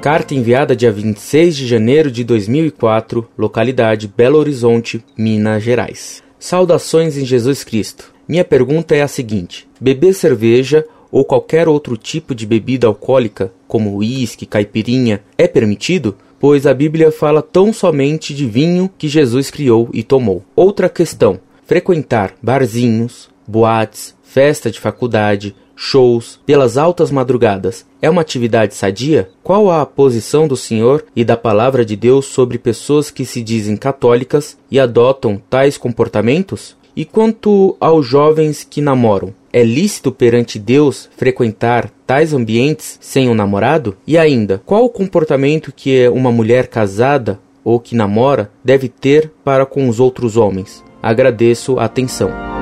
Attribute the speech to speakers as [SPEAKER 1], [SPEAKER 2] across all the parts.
[SPEAKER 1] Carta enviada dia 26 de janeiro de 2004, localidade Belo Horizonte, Minas Gerais. Saudações em Jesus Cristo. Minha pergunta é a seguinte: beber cerveja ou qualquer outro tipo de bebida alcoólica, como uísque, caipirinha, é permitido? Pois a Bíblia fala tão somente de vinho que Jesus criou e tomou. Outra questão: frequentar barzinhos, boates, festa de faculdade, shows, pelas altas madrugadas, é uma atividade sadia? Qual a posição do Senhor e da palavra de Deus sobre pessoas que se dizem católicas e adotam tais comportamentos? E quanto aos jovens que namoram, é lícito perante Deus frequentar tais ambientes sem um namorado? E ainda, qual o comportamento que uma mulher casada ou que namora deve ter para com os outros homens? Agradeço a atenção.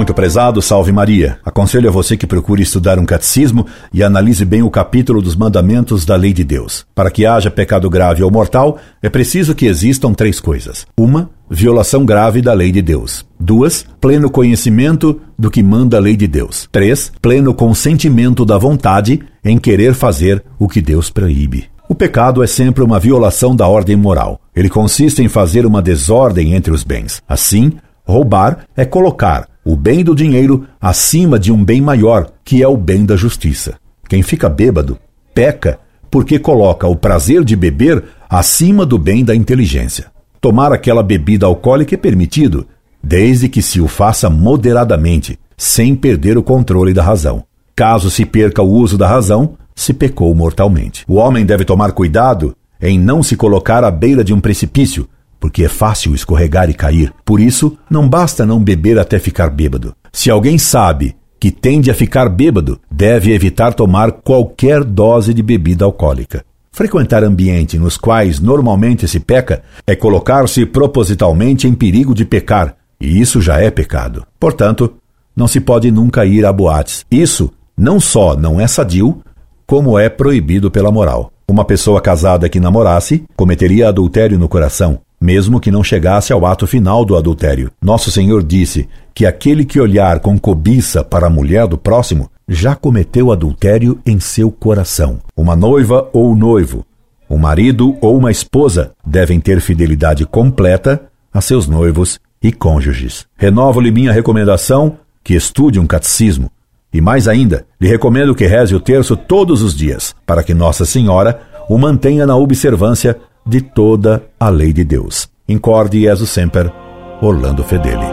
[SPEAKER 2] Muito prezado, salve Maria. Aconselho a você que procure estudar um catecismo e analise bem o capítulo dos mandamentos da lei de Deus. Para que haja pecado grave ou mortal, é preciso que existam três coisas: uma, violação grave da lei de Deus. Duas, pleno conhecimento do que manda a lei de Deus. Três, pleno consentimento da vontade em querer fazer o que Deus proíbe. O pecado é sempre uma violação da ordem moral. Ele consiste em fazer uma desordem entre os bens. Assim, roubar é colocar o bem do dinheiro acima de um bem maior, que é o bem da justiça. Quem fica bêbado peca porque coloca o prazer de beber acima do bem da inteligência. Tomar aquela bebida alcoólica é permitido, desde que se o faça moderadamente, sem perder o controle da razão. Caso se perca o uso da razão, se pecou mortalmente. O homem deve tomar cuidado em não se colocar à beira de um precipício, porque é fácil escorregar e cair. Por isso, não basta não beber até ficar bêbado. Se alguém sabe que tende a ficar bêbado, deve evitar tomar qualquer dose de bebida alcoólica. Frequentar ambientes nos quais normalmente se peca é colocar-se propositalmente em perigo de pecar, e isso já é pecado. Portanto, não se pode nunca ir a boates. Isso não só não é sadio, como é proibido pela moral. Uma pessoa casada que namorasse cometeria adultério no coração, mesmo que não chegasse ao ato final do adultério. Nosso Senhor disse que aquele que olhar com cobiça para a mulher do próximo já cometeu adultério em seu coração. Uma noiva ou noivo, um marido ou uma esposa devem ter fidelidade completa a seus noivos e cônjuges. Renovo-lhe minha recomendação que estude um catecismo. E mais ainda, lhe recomendo que reze o terço todos os dias, para que Nossa Senhora o mantenha na observância de toda a lei de Deus. Incorde Jesus Semper, Orlando Fedeli.